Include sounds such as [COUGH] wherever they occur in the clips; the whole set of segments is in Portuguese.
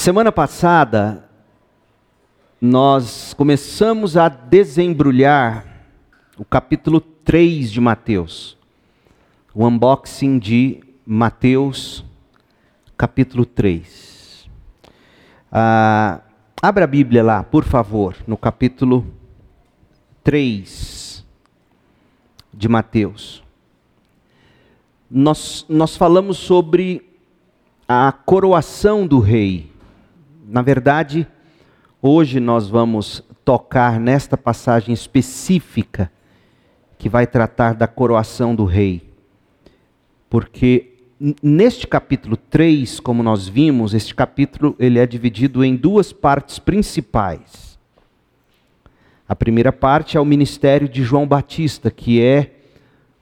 Semana passada, nós começamos a desembrulhar o capítulo 3 de Mateus. O unboxing de Mateus, capítulo 3. Ah, abra a Bíblia lá, por favor, no capítulo 3 de Mateus. Nós, nós falamos sobre a coroação do rei na verdade, hoje nós vamos tocar nesta passagem específica que vai tratar da coroação do rei. Porque neste capítulo 3, como nós vimos, este capítulo ele é dividido em duas partes principais. A primeira parte é o ministério de João Batista, que é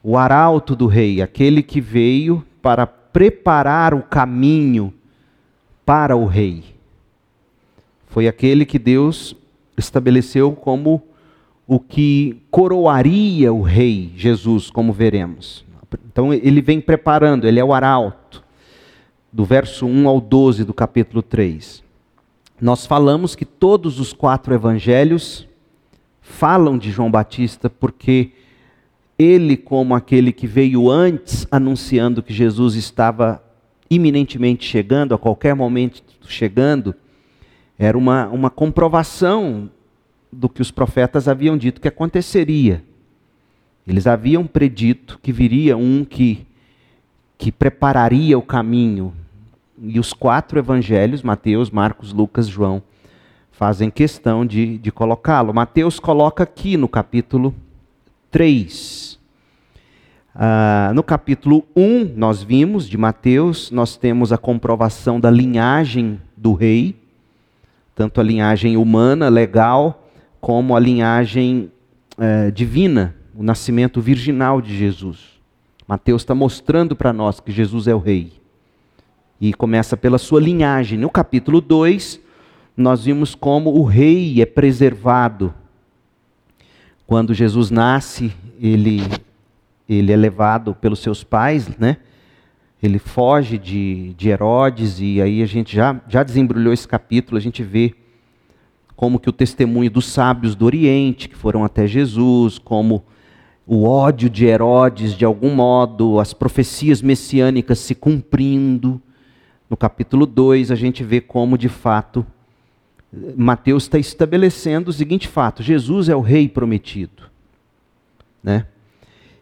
o arauto do rei, aquele que veio para preparar o caminho para o rei. Foi aquele que Deus estabeleceu como o que coroaria o rei Jesus, como veremos. Então ele vem preparando, ele é o arauto, do verso 1 ao 12 do capítulo 3. Nós falamos que todos os quatro evangelhos falam de João Batista porque ele, como aquele que veio antes anunciando que Jesus estava iminentemente chegando, a qualquer momento chegando, era uma, uma comprovação do que os profetas haviam dito que aconteceria. Eles haviam predito que viria um que, que prepararia o caminho. E os quatro evangelhos, Mateus, Marcos, Lucas, João, fazem questão de, de colocá-lo. Mateus coloca aqui no capítulo 3. Ah, no capítulo 1, nós vimos de Mateus, nós temos a comprovação da linhagem do rei tanto a linhagem humana, legal, como a linhagem é, divina, o nascimento virginal de Jesus. Mateus está mostrando para nós que Jesus é o Rei. E começa pela sua linhagem. No capítulo 2, nós vimos como o rei é preservado. Quando Jesus nasce, ele, ele é levado pelos seus pais, né? Ele foge de, de Herodes, e aí a gente já, já desembrulhou esse capítulo, a gente vê como que o testemunho dos sábios do Oriente, que foram até Jesus, como o ódio de Herodes, de algum modo, as profecias messiânicas se cumprindo. No capítulo 2, a gente vê como, de fato, Mateus está estabelecendo o seguinte fato: Jesus é o rei prometido. Né?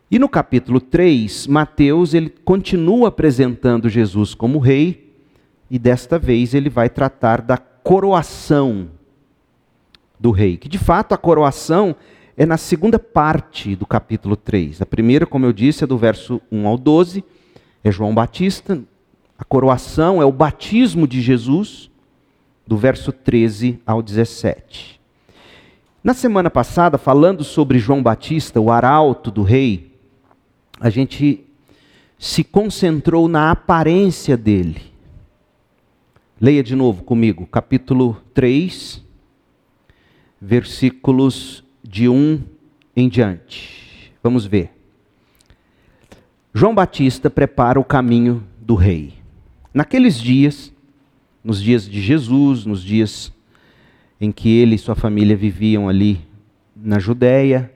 E no capítulo 3, Mateus ele continua apresentando Jesus como rei, e desta vez ele vai tratar da coroação do rei, que de fato a coroação é na segunda parte do capítulo 3. A primeira, como eu disse, é do verso 1 ao 12, é João Batista. A coroação é o batismo de Jesus, do verso 13 ao 17. Na semana passada, falando sobre João Batista, o arauto do rei, a gente se concentrou na aparência dele. Leia de novo comigo, capítulo 3, versículos de 1 em diante. Vamos ver. João Batista prepara o caminho do rei. Naqueles dias, nos dias de Jesus, nos dias em que ele e sua família viviam ali na Judéia,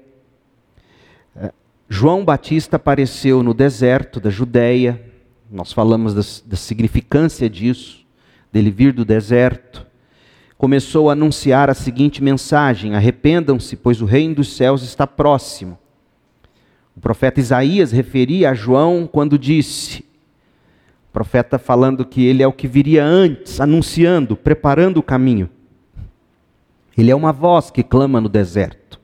João Batista apareceu no deserto da Judéia, nós falamos da, da significância disso, dele vir do deserto. Começou a anunciar a seguinte mensagem: Arrependam-se, pois o reino dos céus está próximo. O profeta Isaías referia a João quando disse, o profeta falando que ele é o que viria antes, anunciando, preparando o caminho. Ele é uma voz que clama no deserto.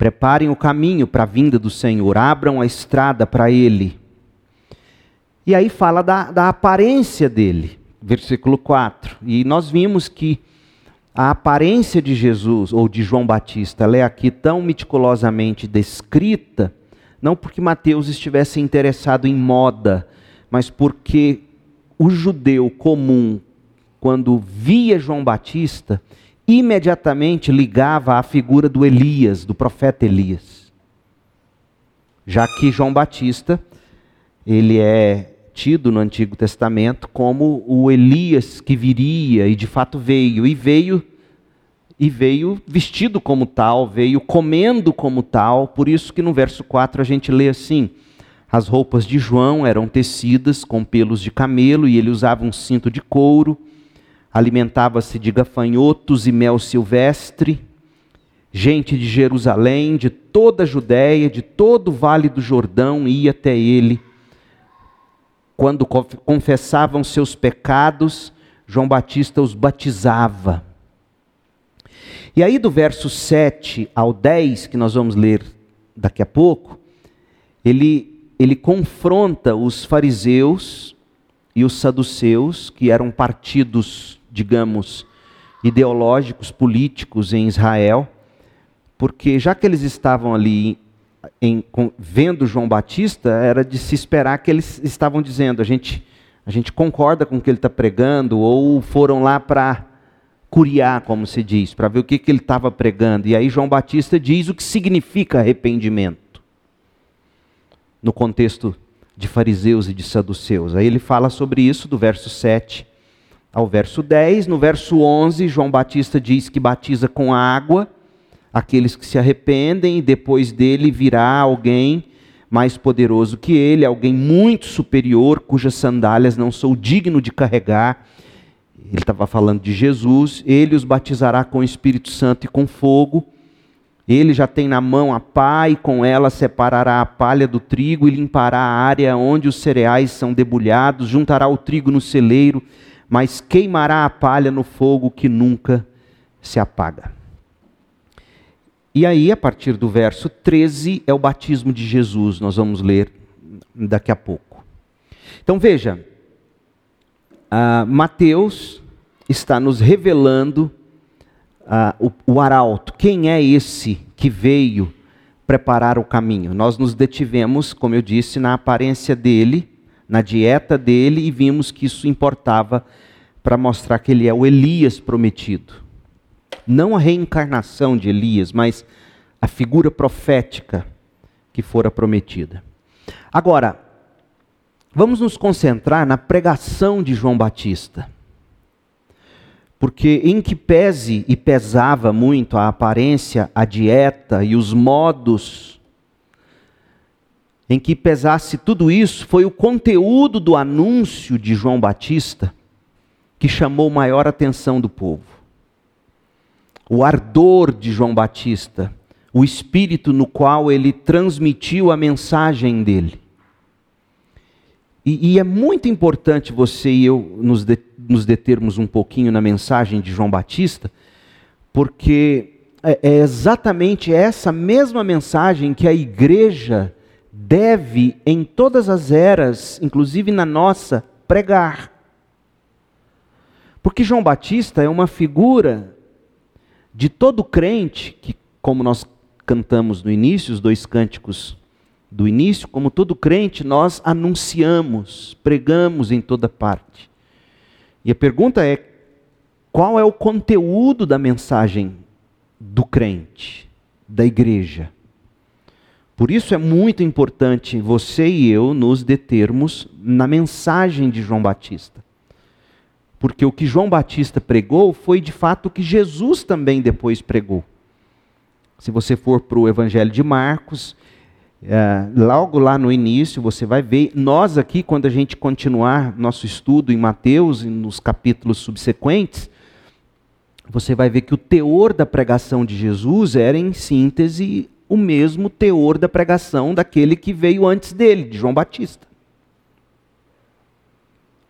Preparem o caminho para a vinda do Senhor, abram a estrada para Ele. E aí fala da, da aparência dele, versículo 4. E nós vimos que a aparência de Jesus, ou de João Batista, ela é aqui tão meticulosamente descrita, não porque Mateus estivesse interessado em moda, mas porque o judeu comum, quando via João Batista, imediatamente ligava à figura do Elias, do profeta Elias. Já que João Batista, ele é tido no Antigo Testamento como o Elias que viria e de fato veio e veio e veio vestido como tal, veio comendo como tal. Por isso que no verso 4 a gente lê assim: As roupas de João eram tecidas com pelos de camelo e ele usava um cinto de couro. Alimentava-se de gafanhotos e mel silvestre. Gente de Jerusalém, de toda a Judéia, de todo o vale do Jordão ia até ele quando confessavam seus pecados, João Batista os batizava. E aí, do verso 7 ao 10, que nós vamos ler daqui a pouco, ele, ele confronta os fariseus e os saduceus, que eram partidos, digamos, ideológicos, políticos em Israel, porque já que eles estavam ali em, com, vendo João Batista, era de se esperar que eles estavam dizendo: a gente, a gente concorda com o que ele está pregando, ou foram lá para curiar, como se diz, para ver o que, que ele estava pregando. E aí João Batista diz o que significa arrependimento, no contexto de fariseus e de saduceus. Aí ele fala sobre isso do verso 7 ao verso 10. No verso 11, João Batista diz que batiza com água aqueles que se arrependem, e depois dele virá alguém mais poderoso que ele, alguém muito superior, cujas sandálias não sou digno de carregar. Ele estava falando de Jesus, ele os batizará com o Espírito Santo e com fogo. Ele já tem na mão a pá e com ela separará a palha do trigo e limpará a área onde os cereais são debulhados, juntará o trigo no celeiro, mas queimará a palha no fogo que nunca se apaga. E aí, a partir do verso 13, é o batismo de Jesus, nós vamos ler daqui a pouco. Então veja, uh, Mateus está nos revelando uh, o, o arauto, quem é esse que veio preparar o caminho. Nós nos detivemos, como eu disse, na aparência dele, na dieta dele, e vimos que isso importava para mostrar que ele é o Elias prometido não a reencarnação de Elias, mas a figura profética que fora prometida. Agora, vamos nos concentrar na pregação de João Batista. Porque, em que pese e pesava muito a aparência, a dieta e os modos, em que pesasse tudo isso, foi o conteúdo do anúncio de João Batista que chamou maior atenção do povo o ardor de João Batista, o espírito no qual ele transmitiu a mensagem dele. E, e é muito importante você e eu nos, de, nos determos um pouquinho na mensagem de João Batista, porque é, é exatamente essa mesma mensagem que a igreja deve, em todas as eras, inclusive na nossa, pregar. Porque João Batista é uma figura de todo crente, que como nós cantamos no início, os dois cânticos do início, como todo crente, nós anunciamos, pregamos em toda parte. E a pergunta é: qual é o conteúdo da mensagem do crente, da igreja? Por isso é muito importante você e eu nos determos na mensagem de João Batista. Porque o que João Batista pregou foi de fato o que Jesus também depois pregou. Se você for para o Evangelho de Marcos, é, logo lá no início, você vai ver, nós aqui, quando a gente continuar nosso estudo em Mateus e nos capítulos subsequentes, você vai ver que o teor da pregação de Jesus era, em síntese, o mesmo teor da pregação daquele que veio antes dele, de João Batista.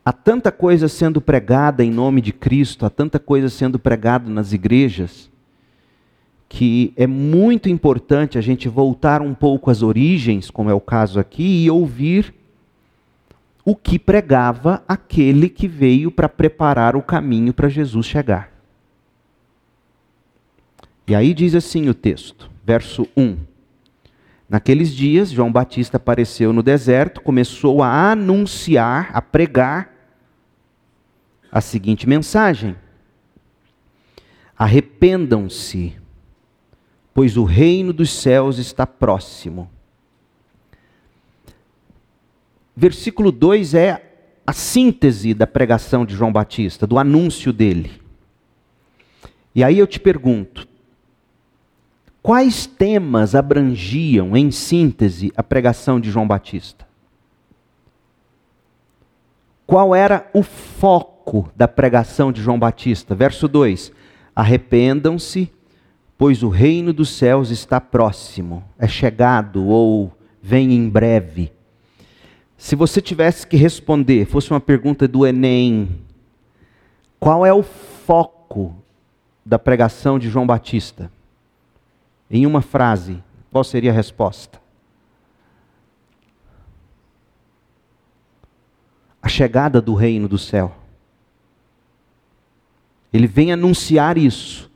Há tanta coisa sendo pregada em nome de Cristo, há tanta coisa sendo pregada nas igrejas, que é muito importante a gente voltar um pouco às origens, como é o caso aqui, e ouvir o que pregava aquele que veio para preparar o caminho para Jesus chegar. E aí diz assim o texto, verso 1. Naqueles dias, João Batista apareceu no deserto, começou a anunciar, a pregar a seguinte mensagem: Arrependam-se, pois o reino dos céus está próximo. versículo 2 é a síntese da pregação de João Batista, do anúncio dele. E aí eu te pergunto: quais temas abrangiam, em síntese, a pregação de João Batista? Qual era o foco da pregação de João Batista? Verso 2: Arrependam-se, pois o reino dos céus está próximo, é chegado ou vem em breve. Se você tivesse que responder, fosse uma pergunta do Enem, qual é o foco da pregação de João Batista? Em uma frase, qual seria a resposta? A chegada do reino do céu. Ele vem anunciar isso.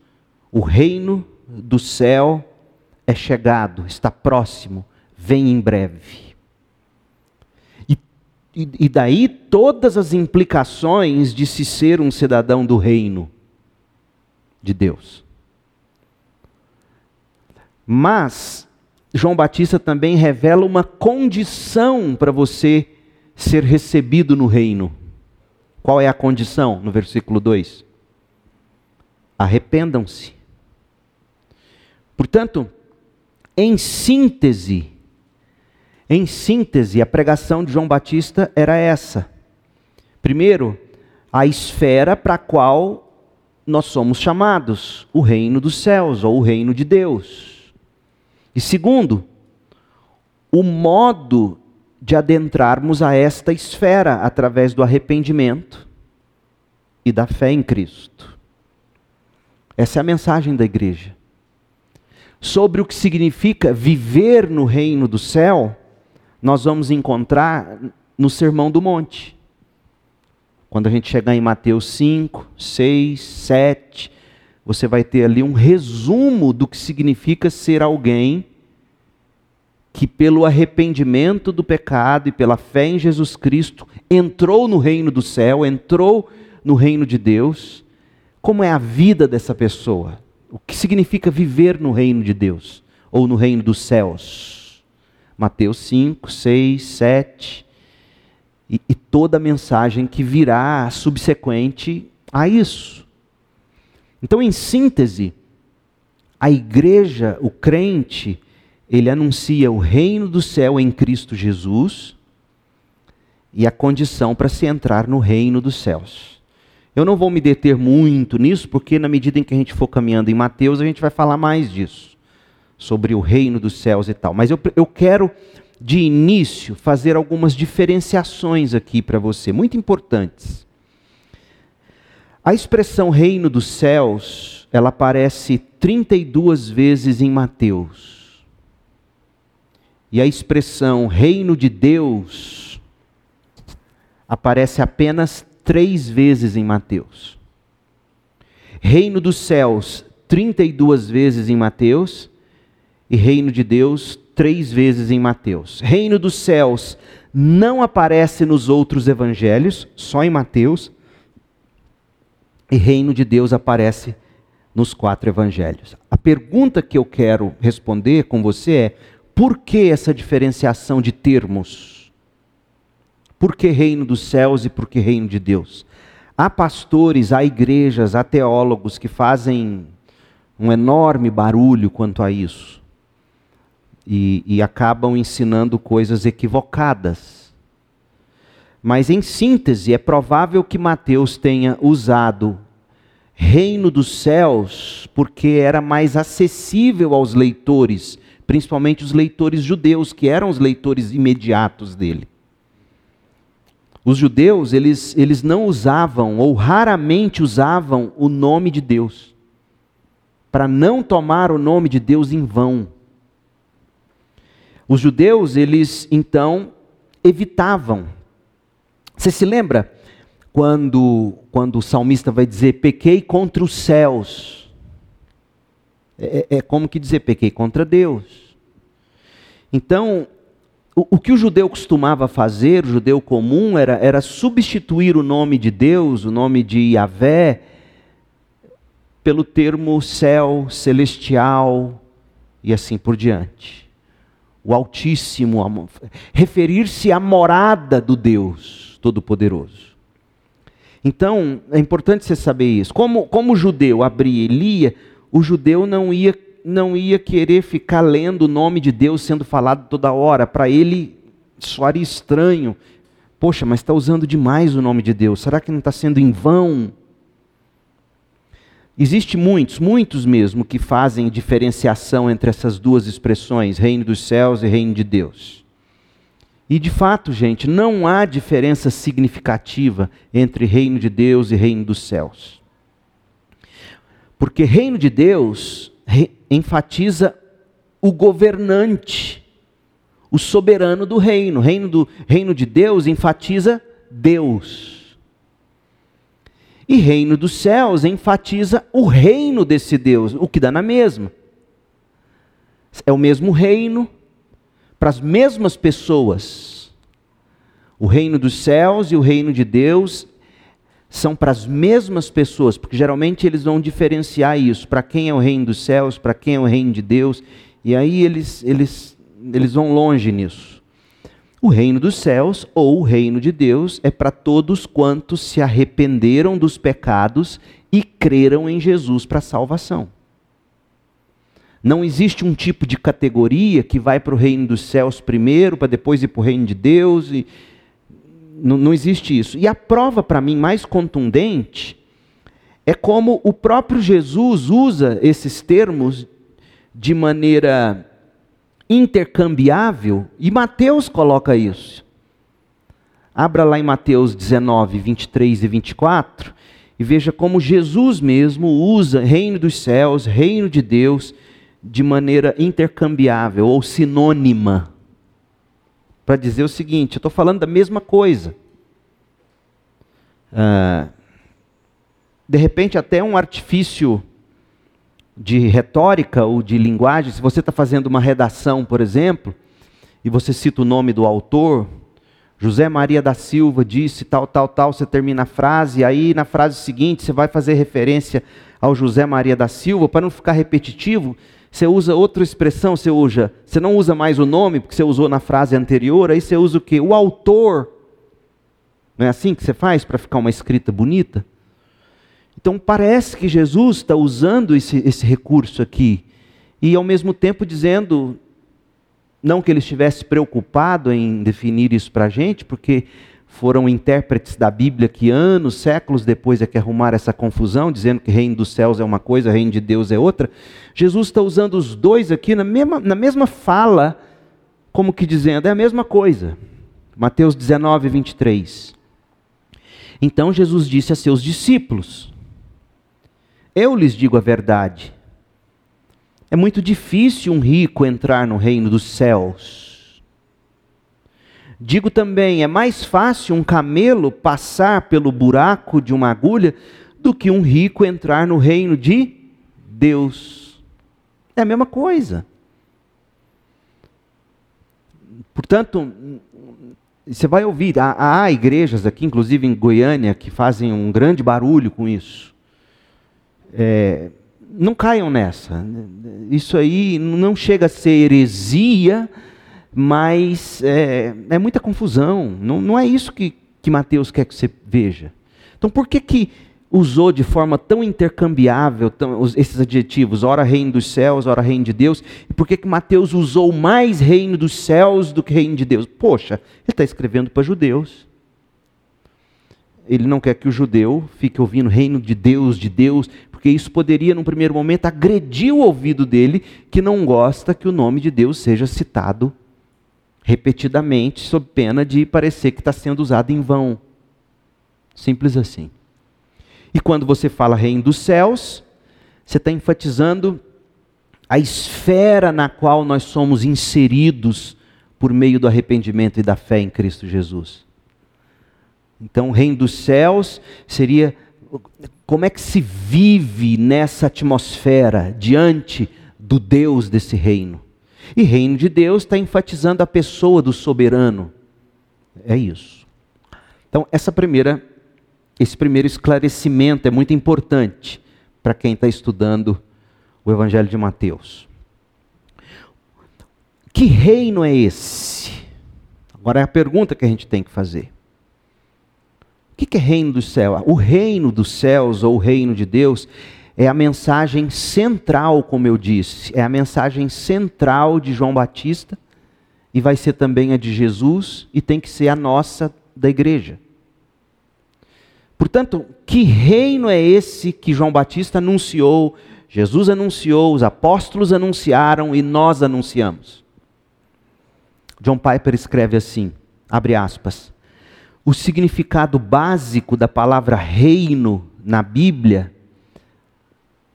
O reino do céu é chegado, está próximo, vem em breve. E, e daí todas as implicações de se ser um cidadão do reino de Deus. Mas João Batista também revela uma condição para você ser recebido no reino. Qual é a condição? No versículo 2: Arrependam-se. Portanto, em síntese, em síntese, a pregação de João Batista era essa. Primeiro, a esfera para a qual nós somos chamados, o reino dos céus ou o reino de Deus. E segundo, o modo de adentrarmos a esta esfera através do arrependimento e da fé em Cristo. Essa é a mensagem da igreja. Sobre o que significa viver no reino do céu, nós vamos encontrar no Sermão do Monte. Quando a gente chegar em Mateus 5, 6, 7, você vai ter ali um resumo do que significa ser alguém que, pelo arrependimento do pecado e pela fé em Jesus Cristo, entrou no reino do céu, entrou no reino de Deus. Como é a vida dessa pessoa? O que significa viver no reino de Deus ou no reino dos céus? Mateus 5, 6, 7, e, e toda a mensagem que virá subsequente a isso. Então, em síntese, a igreja, o crente, ele anuncia o reino do céu em Cristo Jesus e a condição para se entrar no reino dos céus. Eu não vou me deter muito nisso, porque na medida em que a gente for caminhando em Mateus, a gente vai falar mais disso sobre o reino dos céus e tal. Mas eu, eu quero, de início, fazer algumas diferenciações aqui para você, muito importantes. A expressão reino dos céus, ela aparece 32 vezes em Mateus. E a expressão reino de Deus aparece apenas três vezes em Mateus. Reino dos céus, 32 vezes em Mateus e reino de Deus três vezes em Mateus. Reino dos céus não aparece nos outros evangelhos, só em Mateus. E reino de Deus aparece nos quatro evangelhos. A pergunta que eu quero responder com você é: por que essa diferenciação de termos? Por que reino dos céus e por que reino de Deus? Há pastores, há igrejas, há teólogos que fazem um enorme barulho quanto a isso e, e acabam ensinando coisas equivocadas. Mas, em síntese, é provável que Mateus tenha usado reino dos céus porque era mais acessível aos leitores, principalmente os leitores judeus, que eram os leitores imediatos dele. Os judeus, eles, eles não usavam, ou raramente usavam, o nome de Deus, para não tomar o nome de Deus em vão. Os judeus, eles então evitavam. Você se lembra quando, quando o salmista vai dizer: pequei contra os céus? É, é, é como que dizer: pequei contra Deus. Então, o, o, que o judeu costumava fazer, o judeu comum, era, era substituir o nome de Deus, o nome de Yahvé, pelo termo céu, celestial e assim por diante. o Altíssimo, referir-se à morada do Deus Todo-Poderoso. Então, é importante você saber isso. Como, como o judeu abria e lia, o judeu não ia, não ia querer ficar lendo o nome de Deus sendo falado toda hora. Para ele, soaria estranho. Poxa, mas está usando demais o nome de Deus. Será que não está sendo em vão? Existem muitos, muitos mesmo, que fazem diferenciação entre essas duas expressões, reino dos céus e reino de Deus. E de fato, gente, não há diferença significativa entre reino de Deus e reino dos céus. Porque reino de Deus enfatiza o governante, o soberano do reino. Reino do reino de Deus enfatiza Deus. E reino dos céus enfatiza o reino desse Deus, o que dá na mesma. É o mesmo reino para as mesmas pessoas. O reino dos céus e o reino de Deus são para as mesmas pessoas, porque geralmente eles vão diferenciar isso, para quem é o reino dos céus, para quem é o reino de Deus, e aí eles, eles, eles vão longe nisso. O reino dos céus ou o reino de Deus é para todos quantos se arrependeram dos pecados e creram em Jesus para salvação. Não existe um tipo de categoria que vai para o reino dos céus primeiro, para depois ir para o reino de Deus. E... Não, não existe isso. E a prova, para mim, mais contundente é como o próprio Jesus usa esses termos de maneira intercambiável, e Mateus coloca isso. Abra lá em Mateus 19, 23 e 24, e veja como Jesus mesmo usa reino dos céus, reino de Deus, de maneira intercambiável ou sinônima. Para dizer o seguinte: eu estou falando da mesma coisa. Ah, de repente, até um artifício de retórica ou de linguagem, se você está fazendo uma redação, por exemplo, e você cita o nome do autor, José Maria da Silva disse tal, tal, tal, você termina a frase, aí na frase seguinte você vai fazer referência ao José Maria da Silva, para não ficar repetitivo, você usa outra expressão, você usa, você não usa mais o nome, porque você usou na frase anterior, aí você usa o quê? O autor. Não é assim que você faz para ficar uma escrita bonita? Então parece que Jesus está usando esse, esse recurso aqui, e ao mesmo tempo dizendo, não que ele estivesse preocupado em definir isso para a gente, porque foram intérpretes da Bíblia que anos, séculos depois é que arrumaram essa confusão, dizendo que reino dos céus é uma coisa, reino de Deus é outra. Jesus está usando os dois aqui na mesma, na mesma fala, como que dizendo, é a mesma coisa. Mateus 19, 23. Então Jesus disse a seus discípulos: eu lhes digo a verdade. É muito difícil um rico entrar no reino dos céus. Digo também, é mais fácil um camelo passar pelo buraco de uma agulha do que um rico entrar no reino de Deus. É a mesma coisa. Portanto, você vai ouvir, há, há igrejas aqui, inclusive em Goiânia, que fazem um grande barulho com isso. É, não caiam nessa. Isso aí não chega a ser heresia, mas é, é muita confusão. Não, não é isso que, que Mateus quer que você veja. Então, por que, que usou de forma tão intercambiável tão, esses adjetivos, ora reino dos céus, ora reino de Deus, e por que, que Mateus usou mais reino dos céus do que reino de Deus? Poxa, ele está escrevendo para judeus ele não quer que o judeu fique ouvindo reino de Deus, de Deus, porque isso poderia, num primeiro momento, agredir o ouvido dele, que não gosta que o nome de Deus seja citado repetidamente, sob pena de parecer que está sendo usado em vão. Simples assim. E quando você fala reino dos céus, você está enfatizando a esfera na qual nós somos inseridos por meio do arrependimento e da fé em Cristo Jesus. Então, o reino dos céus seria como é que se vive nessa atmosfera diante do Deus desse reino. E reino de Deus está enfatizando a pessoa do soberano. É isso. Então, essa primeira, esse primeiro esclarecimento é muito importante para quem está estudando o Evangelho de Mateus. Que reino é esse? Agora é a pergunta que a gente tem que fazer. O que é reino do céu? O reino dos céus ou o reino de Deus é a mensagem central, como eu disse, é a mensagem central de João Batista e vai ser também a de Jesus e tem que ser a nossa da igreja. Portanto, que reino é esse que João Batista anunciou, Jesus anunciou, os apóstolos anunciaram e nós anunciamos? John Piper escreve assim, abre aspas, o significado básico da palavra reino na Bíblia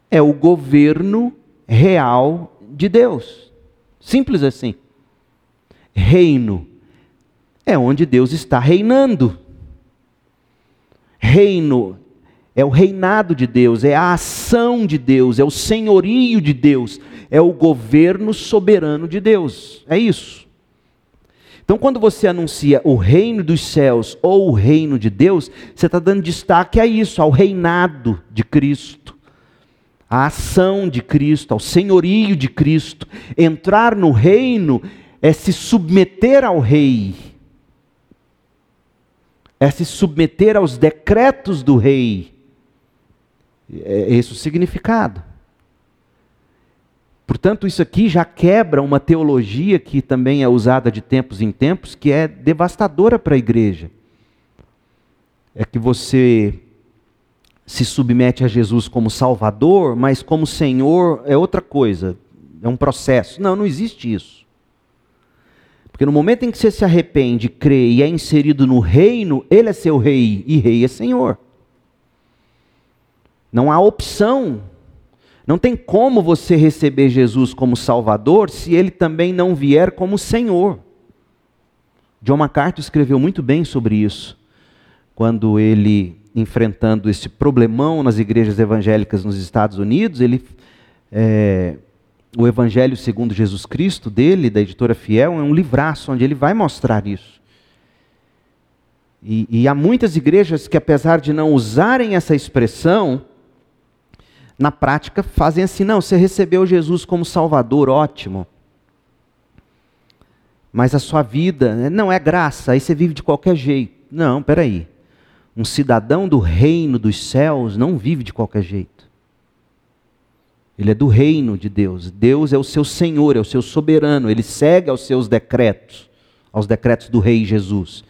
é o governo real de Deus. Simples assim. Reino é onde Deus está reinando. Reino é o reinado de Deus, é a ação de Deus, é o senhorio de Deus, é o governo soberano de Deus. É isso. Então, quando você anuncia o reino dos céus ou o reino de Deus, você está dando destaque a isso, ao reinado de Cristo à ação de Cristo, ao senhorio de Cristo. Entrar no reino é se submeter ao rei, é se submeter aos decretos do rei. É esse o significado. Portanto, isso aqui já quebra uma teologia que também é usada de tempos em tempos, que é devastadora para a igreja. É que você se submete a Jesus como Salvador, mas como Senhor é outra coisa, é um processo. Não, não existe isso. Porque no momento em que você se arrepende, crê e é inserido no reino, ele é seu rei e rei é Senhor. Não há opção. Não tem como você receber Jesus como Salvador se ele também não vier como Senhor. John MacArthur escreveu muito bem sobre isso, quando ele enfrentando esse problemão nas igrejas evangélicas nos Estados Unidos, ele, é, o Evangelho segundo Jesus Cristo dele, da editora Fiel, é um livraço onde ele vai mostrar isso. E, e há muitas igrejas que, apesar de não usarem essa expressão, na prática fazem assim: não, você recebeu Jesus como Salvador, ótimo. Mas a sua vida né, não é graça, aí você vive de qualquer jeito. Não, peraí. Um cidadão do reino dos céus não vive de qualquer jeito. Ele é do reino de Deus. Deus é o seu Senhor, é o seu soberano. Ele segue aos seus decretos, aos decretos do Rei Jesus.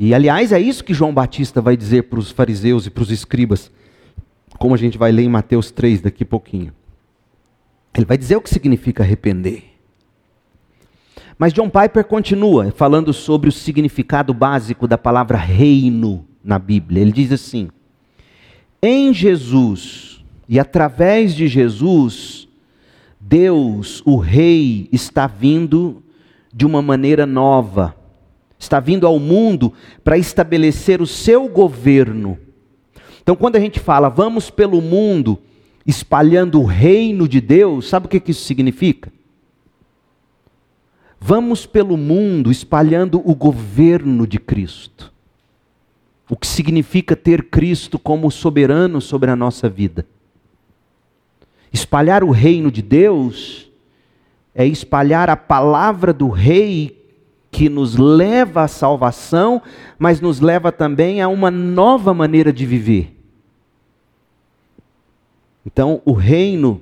E aliás, é isso que João Batista vai dizer para os fariseus e para os escribas, como a gente vai ler em Mateus 3 daqui a pouquinho. Ele vai dizer o que significa arrepender. Mas John Piper continua falando sobre o significado básico da palavra reino na Bíblia. Ele diz assim: em Jesus e através de Jesus, Deus, o Rei, está vindo de uma maneira nova, está vindo ao mundo para estabelecer o seu governo. Então, quando a gente fala vamos pelo mundo espalhando o reino de Deus, sabe o que isso significa? Vamos pelo mundo espalhando o governo de Cristo. O que significa ter Cristo como soberano sobre a nossa vida. Espalhar o reino de Deus é espalhar a palavra do Rei que nos leva à salvação, mas nos leva também a uma nova maneira de viver. Então, o reino,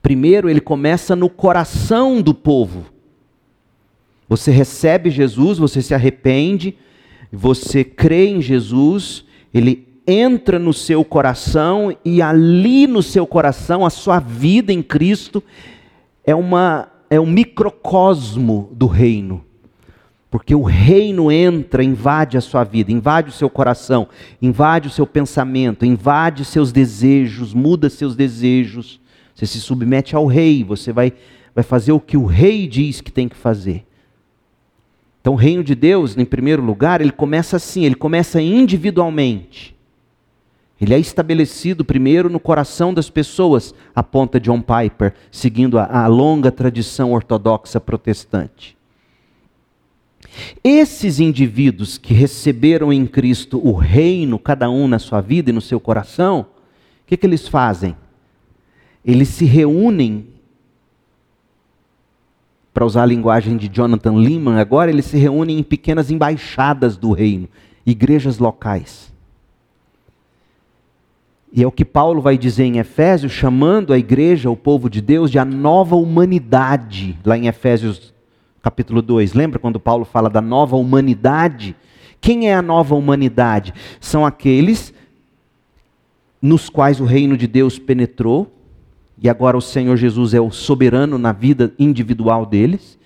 primeiro, ele começa no coração do povo. Você recebe Jesus, você se arrepende, você crê em Jesus, ele entra no seu coração e ali no seu coração, a sua vida em Cristo é uma é um microcosmo do reino. Porque o reino entra, invade a sua vida, invade o seu coração, invade o seu pensamento, invade seus desejos, muda seus desejos. Você se submete ao rei, você vai, vai fazer o que o rei diz que tem que fazer. Então, o reino de Deus, em primeiro lugar, ele começa assim, ele começa individualmente. Ele é estabelecido primeiro no coração das pessoas, aponta John Piper, seguindo a, a longa tradição ortodoxa protestante. Esses indivíduos que receberam em Cristo o reino, cada um na sua vida e no seu coração, o que, que eles fazem? Eles se reúnem para usar a linguagem de Jonathan Lehman, agora eles se reúnem em pequenas embaixadas do reino, igrejas locais. E é o que Paulo vai dizer em Efésios, chamando a igreja, o povo de Deus, de a nova humanidade, lá em Efésios capítulo 2. Lembra quando Paulo fala da nova humanidade? Quem é a nova humanidade? São aqueles nos quais o reino de Deus penetrou, e agora o Senhor Jesus é o soberano na vida individual deles.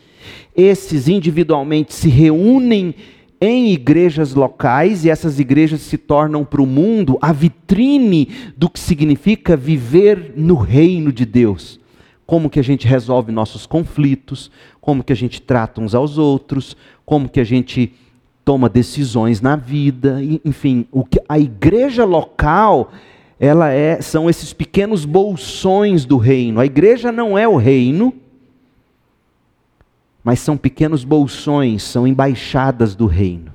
Esses individualmente se reúnem em igrejas locais e essas igrejas se tornam para o mundo a vitrine do que significa viver no reino de Deus. Como que a gente resolve nossos conflitos, como que a gente trata uns aos outros, como que a gente toma decisões na vida, enfim, o que a igreja local ela é são esses pequenos bolsões do reino. A igreja não é o reino, mas são pequenos bolsões, são embaixadas do reino.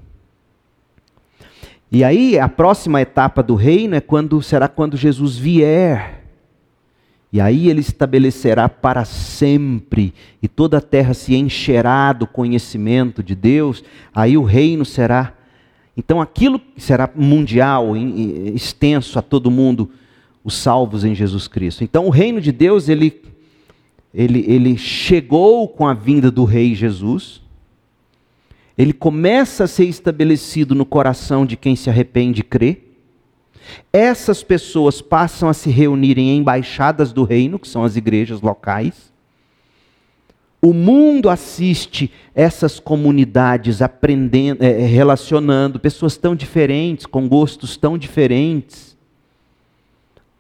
E aí a próxima etapa do reino é quando será quando Jesus vier. E aí ele estabelecerá para sempre, e toda a terra se encherá do conhecimento de Deus, aí o reino será. Então aquilo será mundial, extenso a todo mundo, os salvos em Jesus Cristo. Então o reino de Deus, ele ele, ele chegou com a vinda do Rei Jesus, ele começa a ser estabelecido no coração de quem se arrepende e crê. Essas pessoas passam a se reunir em embaixadas do reino, que são as igrejas locais. O mundo assiste essas comunidades aprendendo, é, relacionando pessoas tão diferentes, com gostos tão diferentes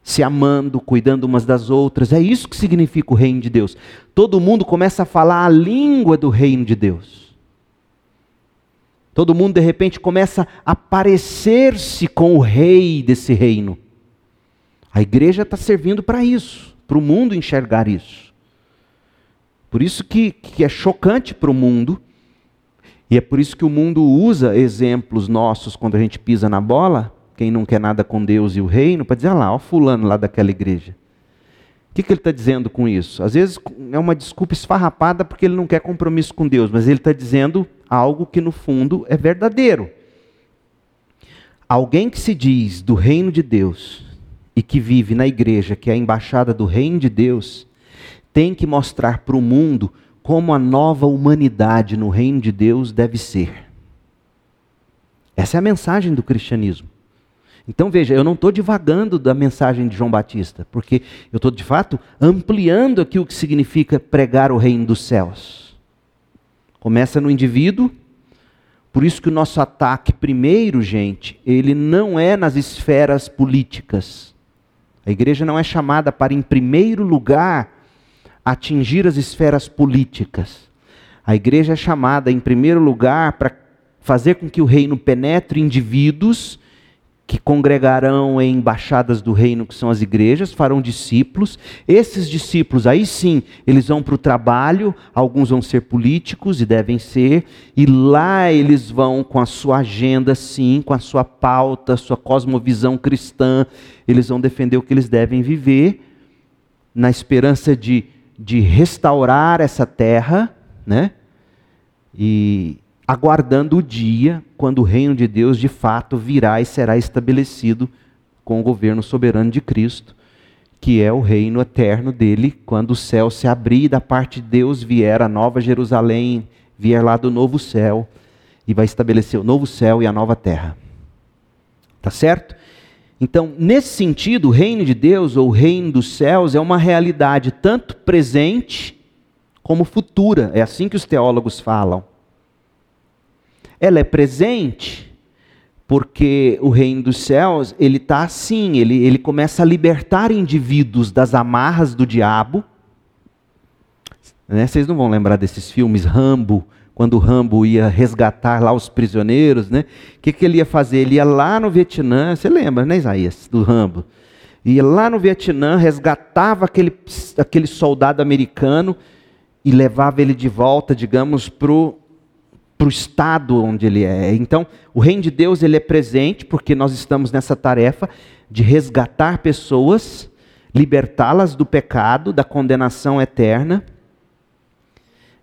se amando, cuidando umas das outras. É isso que significa o reino de Deus. Todo mundo começa a falar a língua do reino de Deus. Todo mundo de repente começa a parecer-se com o rei desse reino. A igreja está servindo para isso, para o mundo enxergar isso. Por isso que, que é chocante para o mundo, e é por isso que o mundo usa exemplos nossos quando a gente pisa na bola quem não quer nada com Deus e o reino, para dizer, ah lá, ó fulano lá daquela igreja. O que, que ele está dizendo com isso? Às vezes é uma desculpa esfarrapada porque ele não quer compromisso com Deus, mas ele está dizendo algo que no fundo é verdadeiro. Alguém que se diz do reino de Deus e que vive na igreja, que é a embaixada do reino de Deus, tem que mostrar para o mundo como a nova humanidade no reino de Deus deve ser. Essa é a mensagem do cristianismo. Então veja, eu não estou divagando da mensagem de João Batista, porque eu estou de fato ampliando aqui o que significa pregar o reino dos céus. Começa no indivíduo, por isso que o nosso ataque primeiro, gente, ele não é nas esferas políticas. A igreja não é chamada para, em primeiro lugar, atingir as esferas políticas. A igreja é chamada, em primeiro lugar, para fazer com que o reino penetre indivíduos que congregarão em embaixadas do reino, que são as igrejas, farão discípulos. Esses discípulos, aí sim, eles vão para o trabalho, alguns vão ser políticos e devem ser, e lá eles vão com a sua agenda, sim, com a sua pauta, sua cosmovisão cristã, eles vão defender o que eles devem viver, na esperança de, de restaurar essa terra, né? E, aguardando o dia quando o reino de Deus de fato virá e será estabelecido com o governo soberano de Cristo, que é o reino eterno dele, quando o céu se abrir e da parte de Deus vier a nova Jerusalém, vier lá do novo céu e vai estabelecer o novo céu e a nova terra. Tá certo? Então, nesse sentido, o reino de Deus ou o reino dos céus é uma realidade tanto presente como futura. É assim que os teólogos falam. Ela é presente porque o reino dos céus, ele está assim, ele, ele começa a libertar indivíduos das amarras do diabo. Né? Vocês não vão lembrar desses filmes Rambo, quando o Rambo ia resgatar lá os prisioneiros, né? O que, que ele ia fazer? Ele ia lá no Vietnã, você lembra, né, Isaías, do Rambo? Ia lá no Vietnã, resgatava aquele, aquele soldado americano e levava ele de volta, digamos, para o estado onde ele é. Então, o reino de Deus ele é presente porque nós estamos nessa tarefa de resgatar pessoas, libertá-las do pecado, da condenação eterna.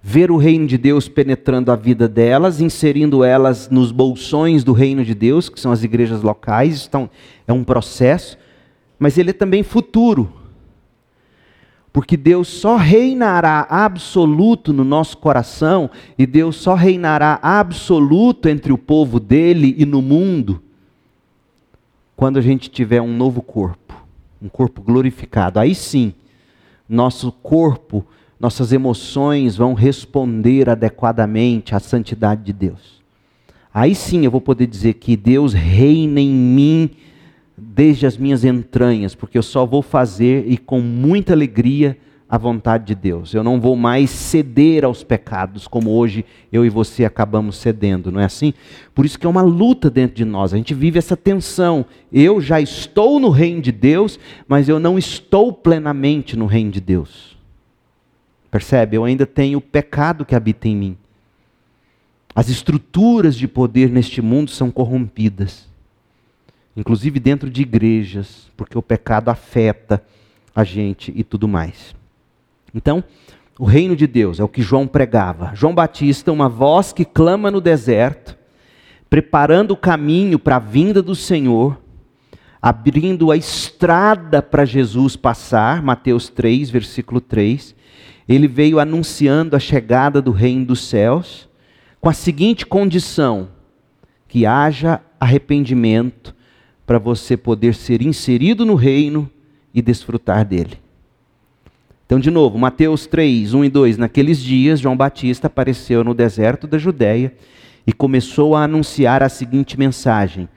Ver o reino de Deus penetrando a vida delas, inserindo elas nos bolsões do reino de Deus, que são as igrejas locais. Então, é um processo, mas ele é também futuro. Porque Deus só reinará absoluto no nosso coração e Deus só reinará absoluto entre o povo dele e no mundo quando a gente tiver um novo corpo, um corpo glorificado. Aí sim, nosso corpo nossas emoções vão responder adequadamente à santidade de Deus. Aí sim eu vou poder dizer que Deus reina em mim desde as minhas entranhas, porque eu só vou fazer e com muita alegria a vontade de Deus. Eu não vou mais ceder aos pecados, como hoje eu e você acabamos cedendo, não é assim? Por isso que é uma luta dentro de nós. A gente vive essa tensão. Eu já estou no reino de Deus, mas eu não estou plenamente no reino de Deus. Percebe? Eu ainda tenho o pecado que habita em mim. As estruturas de poder neste mundo são corrompidas, inclusive dentro de igrejas, porque o pecado afeta a gente e tudo mais. Então, o reino de Deus é o que João pregava. João Batista, uma voz que clama no deserto, preparando o caminho para a vinda do Senhor, abrindo a estrada para Jesus passar, Mateus 3, versículo 3 ele veio anunciando a chegada do reino dos céus, com a seguinte condição: que haja arrependimento para você poder ser inserido no reino e desfrutar dele. Então, de novo, Mateus 3, 1 e 2. Naqueles dias, João Batista apareceu no deserto da Judéia e começou a anunciar a seguinte mensagem: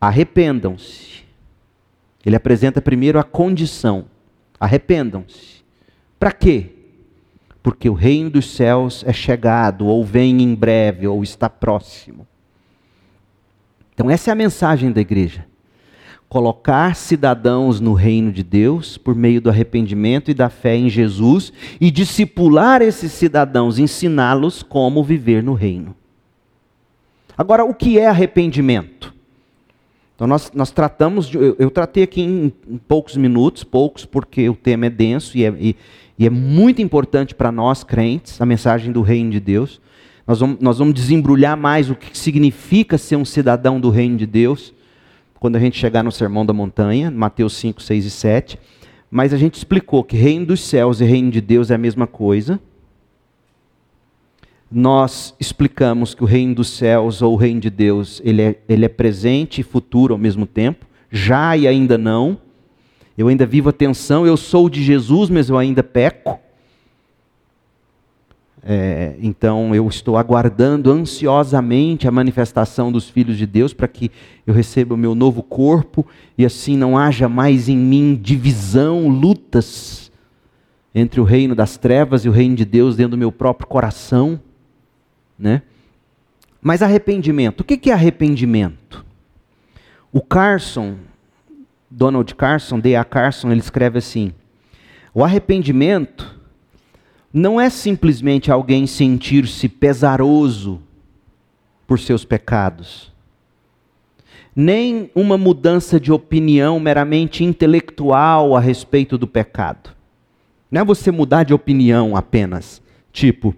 arrependam-se. Ele apresenta primeiro a condição: arrependam-se. Para quê? Porque o reino dos céus é chegado, ou vem em breve, ou está próximo. Então, essa é a mensagem da igreja. Colocar cidadãos no reino de Deus por meio do arrependimento e da fé em Jesus e discipular esses cidadãos, ensiná-los como viver no reino. Agora, o que é arrependimento? Então, nós, nós tratamos, de, eu, eu, tratei aqui em, em, poucos minutos, poucos, porque o tema é denso e, é, e, e é muito importante para nós crentes, a mensagem do reino de Deus. Nós vamos, nós vamos desembrulhar mais o que significa ser um cidadão do reino de Deus, quando a gente chegar no Sermão da Montanha, Mateus 5, 6 e 7. Mas a gente explicou que reino dos céus e reino de Deus é a mesma coisa. Nós explicamos que o reino dos céus ou o reino de Deus, ele é, ele é presente e futuro ao mesmo tempo, já e ainda não eu ainda vivo a tensão, eu sou de Jesus, mas eu ainda peco. É, então eu estou aguardando ansiosamente a manifestação dos filhos de Deus para que eu receba o meu novo corpo e assim não haja mais em mim divisão, lutas entre o reino das trevas e o reino de Deus dentro do meu próprio coração, né? Mas arrependimento, o que é arrependimento? O Carson, Donald Carson, D.A. Carson, ele escreve assim: O arrependimento não é simplesmente alguém sentir-se pesaroso por seus pecados, nem uma mudança de opinião meramente intelectual a respeito do pecado. Não é você mudar de opinião apenas, tipo,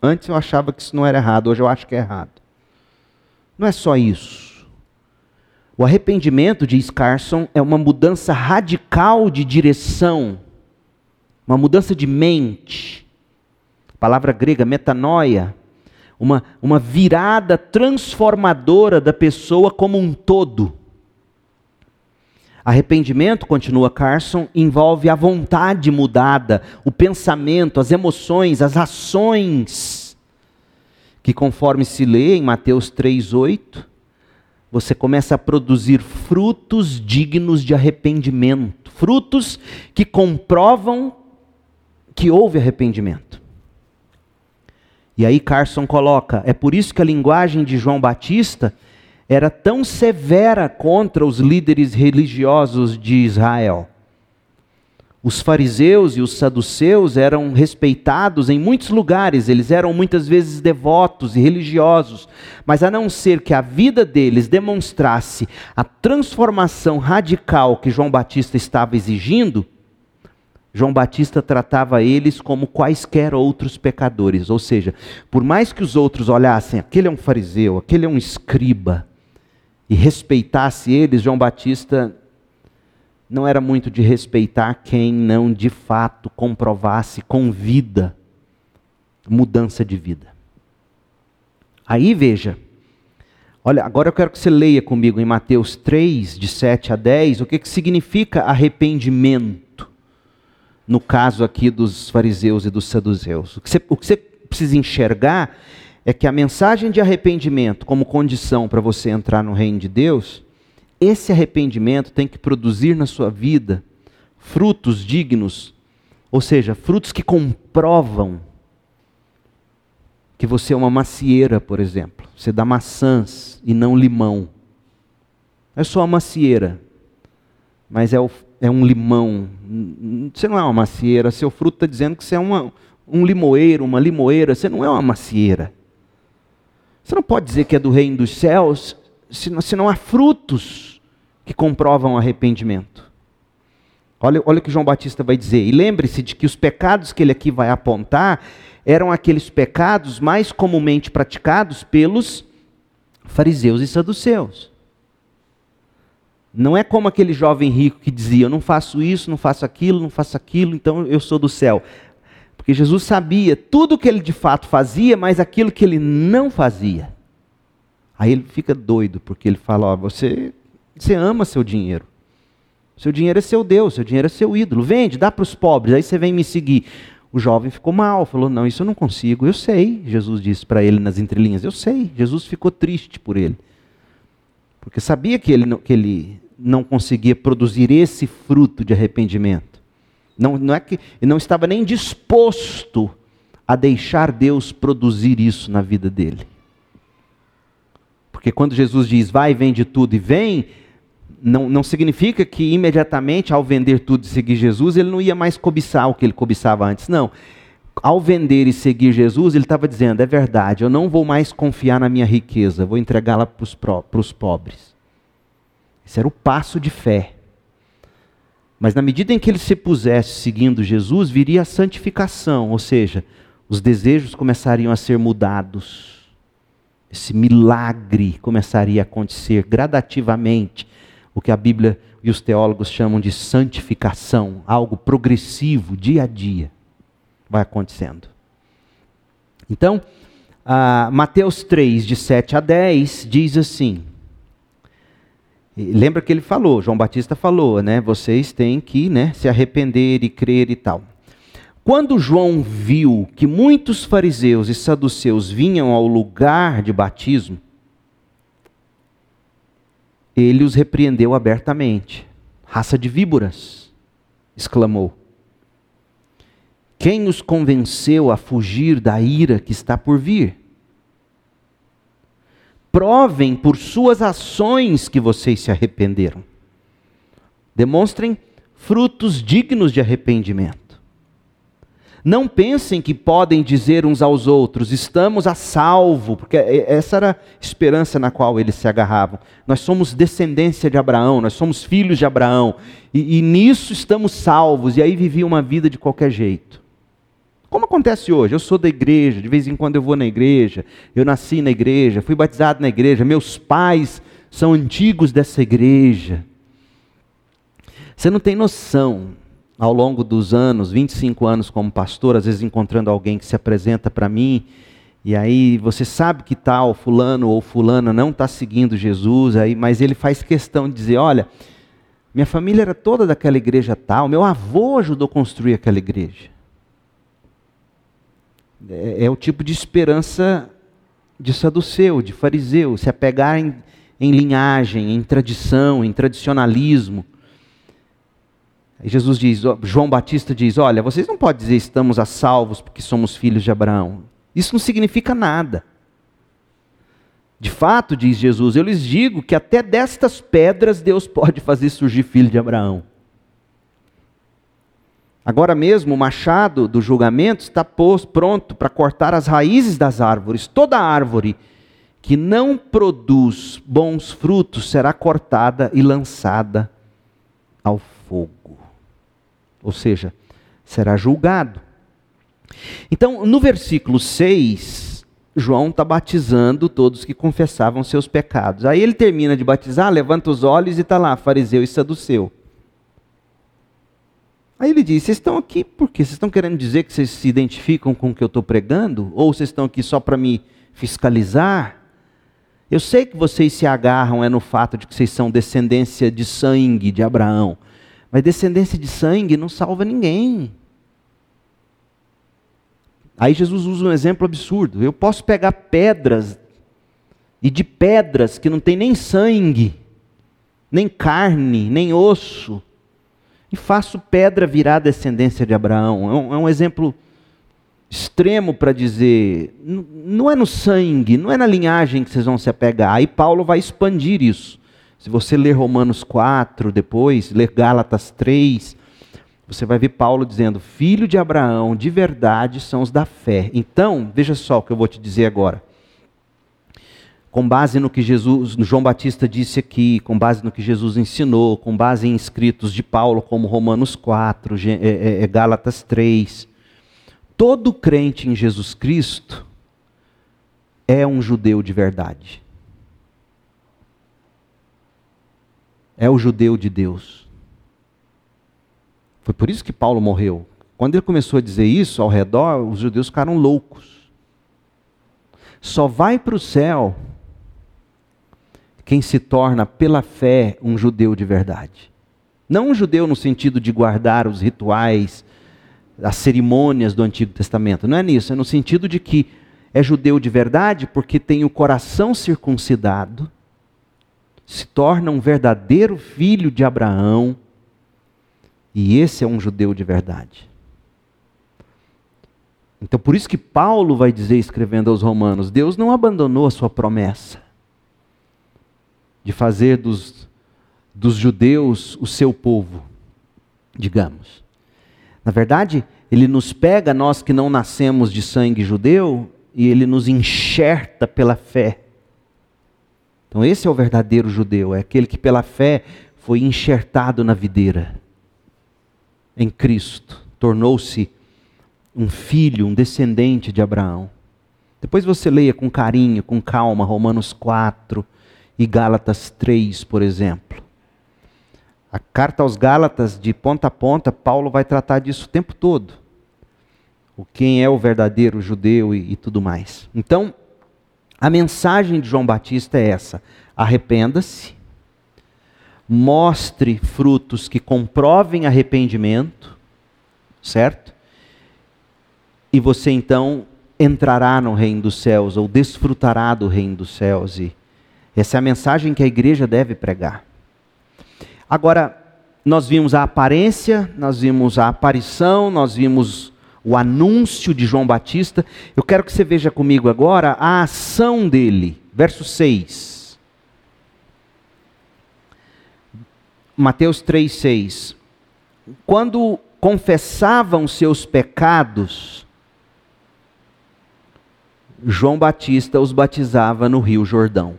antes eu achava que isso não era errado, hoje eu acho que é errado. Não é só isso. O arrependimento, diz Carson, é uma mudança radical de direção, uma mudança de mente. A palavra grega metanoia, uma, uma virada transformadora da pessoa como um todo. Arrependimento, continua Carson, envolve a vontade mudada, o pensamento, as emoções, as ações, que conforme se lê em Mateus 3,8, você começa a produzir frutos dignos de arrependimento, frutos que comprovam que houve arrependimento. E aí Carson coloca: é por isso que a linguagem de João Batista era tão severa contra os líderes religiosos de Israel. Os fariseus e os saduceus eram respeitados em muitos lugares, eles eram muitas vezes devotos e religiosos, mas a não ser que a vida deles demonstrasse a transformação radical que João Batista estava exigindo, João Batista tratava eles como quaisquer outros pecadores, ou seja, por mais que os outros olhassem, aquele é um fariseu, aquele é um escriba, e respeitasse eles, João Batista não era muito de respeitar quem não de fato comprovasse com vida mudança de vida. Aí veja, olha, agora eu quero que você leia comigo em Mateus 3, de 7 a 10, o que, que significa arrependimento, no caso aqui dos fariseus e dos saduceus. O que você, o que você precisa enxergar é que a mensagem de arrependimento, como condição para você entrar no reino de Deus, esse arrependimento tem que produzir na sua vida frutos dignos, ou seja, frutos que comprovam que você é uma macieira, por exemplo. Você dá maçãs e não limão. É só uma macieira, mas é, o, é um limão. Você não é uma macieira, seu fruto está dizendo que você é uma, um limoeiro, uma limoeira. Você não é uma macieira. Você não pode dizer que é do reino dos céus se não, se não há frutos que comprovam arrependimento. Olha, olha o que João Batista vai dizer. E lembre-se de que os pecados que ele aqui vai apontar eram aqueles pecados mais comumente praticados pelos fariseus e saduceus. Não é como aquele jovem rico que dizia: Eu não faço isso, não faço aquilo, não faço aquilo, então eu sou do céu. Porque Jesus sabia tudo o que ele de fato fazia, mas aquilo que ele não fazia. Aí ele fica doido, porque ele fala: Ó, você, você ama seu dinheiro. Seu dinheiro é seu Deus, seu dinheiro é seu ídolo. Vende, dá para os pobres, aí você vem me seguir. O jovem ficou mal, falou: Não, isso eu não consigo. Eu sei, Jesus disse para ele nas entrelinhas: Eu sei. Jesus ficou triste por ele. Porque sabia que ele, não, que ele não conseguia produzir esse fruto de arrependimento. Não, não é que ele não estava nem disposto a deixar Deus produzir isso na vida dele. Porque quando Jesus diz, vai, vende tudo e vem, não, não significa que imediatamente, ao vender tudo e seguir Jesus, ele não ia mais cobiçar o que ele cobiçava antes. Não. Ao vender e seguir Jesus, ele estava dizendo: é verdade, eu não vou mais confiar na minha riqueza, vou entregá-la para os pobres. Esse era o passo de fé. Mas na medida em que ele se pusesse seguindo Jesus, viria a santificação, ou seja, os desejos começariam a ser mudados esse milagre começaria a acontecer gradativamente, o que a Bíblia e os teólogos chamam de santificação, algo progressivo, dia a dia, vai acontecendo. Então, Mateus 3, de 7 a 10, diz assim. Lembra que ele falou, João Batista falou, né? Vocês têm que né, se arrepender e crer e tal. Quando João viu que muitos fariseus e saduceus vinham ao lugar de batismo, ele os repreendeu abertamente. Raça de víboras, exclamou. Quem os convenceu a fugir da ira que está por vir? Provem por suas ações que vocês se arrependeram. Demonstrem frutos dignos de arrependimento. Não pensem que podem dizer uns aos outros, estamos a salvo, porque essa era a esperança na qual eles se agarravam. Nós somos descendência de Abraão, nós somos filhos de Abraão, e, e nisso estamos salvos, e aí viviam uma vida de qualquer jeito. Como acontece hoje? Eu sou da igreja, de vez em quando eu vou na igreja, eu nasci na igreja, fui batizado na igreja, meus pais são antigos dessa igreja. Você não tem noção ao longo dos anos, 25 anos como pastor, às vezes encontrando alguém que se apresenta para mim, e aí você sabe que tal fulano ou fulana não está seguindo Jesus, aí, mas ele faz questão de dizer, olha, minha família era toda daquela igreja tal, meu avô ajudou a construir aquela igreja. É, é o tipo de esperança de saduceu, de fariseu, se apegar em, em linhagem, em tradição, em tradicionalismo. Jesus diz, João Batista diz: Olha, vocês não podem dizer estamos a salvos porque somos filhos de Abraão. Isso não significa nada. De fato, diz Jesus, eu lhes digo que até destas pedras Deus pode fazer surgir filho de Abraão. Agora mesmo o machado do julgamento está pronto para cortar as raízes das árvores. Toda árvore que não produz bons frutos será cortada e lançada ao fogo. Ou seja, será julgado. Então, no versículo 6, João está batizando todos que confessavam seus pecados. Aí ele termina de batizar, levanta os olhos e está lá, fariseu e saduceu. Aí ele diz: Vocês estão aqui porque vocês estão querendo dizer que vocês se identificam com o que eu estou pregando? Ou vocês estão aqui só para me fiscalizar? Eu sei que vocês se agarram é no fato de que vocês são descendência de sangue de Abraão, mas descendência de sangue não salva ninguém. Aí Jesus usa um exemplo absurdo. Eu posso pegar pedras e de pedras que não tem nem sangue, nem carne, nem osso, e faço pedra virar descendência de Abraão. É um, é um exemplo extremo para dizer, não é no sangue, não é na linhagem que vocês vão se apegar. Aí Paulo vai expandir isso. Se você ler Romanos 4 depois, ler Gálatas 3, você vai ver Paulo dizendo: Filho de Abraão, de verdade, são os da fé. Então, veja só o que eu vou te dizer agora. Com base no que Jesus, João Batista disse aqui, com base no que Jesus ensinou, com base em escritos de Paulo, como Romanos 4, é, é, é, Gálatas 3, todo crente em Jesus Cristo é um judeu de verdade. É o judeu de Deus. Foi por isso que Paulo morreu. Quando ele começou a dizer isso ao redor, os judeus ficaram loucos. Só vai para o céu quem se torna pela fé um judeu de verdade. Não um judeu no sentido de guardar os rituais, as cerimônias do Antigo Testamento. Não é nisso, é no sentido de que é judeu de verdade porque tem o coração circuncidado, se torna um verdadeiro filho de Abraão e esse é um judeu de verdade. Então, por isso que Paulo vai dizer, escrevendo aos Romanos: Deus não abandonou a sua promessa de fazer dos, dos judeus o seu povo, digamos. Na verdade, ele nos pega, nós que não nascemos de sangue judeu, e ele nos enxerta pela fé. Então, esse é o verdadeiro judeu, é aquele que pela fé foi enxertado na videira em Cristo, tornou-se um filho, um descendente de Abraão. Depois você leia com carinho, com calma, Romanos 4 e Gálatas 3, por exemplo. A carta aos Gálatas, de ponta a ponta, Paulo vai tratar disso o tempo todo. O quem é o verdadeiro judeu e, e tudo mais. Então, a mensagem de João Batista é essa: arrependa-se, mostre frutos que comprovem arrependimento, certo? E você então entrará no reino dos céus ou desfrutará do reino dos céus e essa é a mensagem que a igreja deve pregar. Agora, nós vimos a aparência, nós vimos a aparição, nós vimos o anúncio de João Batista. Eu quero que você veja comigo agora a ação dele. Verso 6. Mateus 3,6. Quando confessavam seus pecados, João Batista os batizava no Rio Jordão.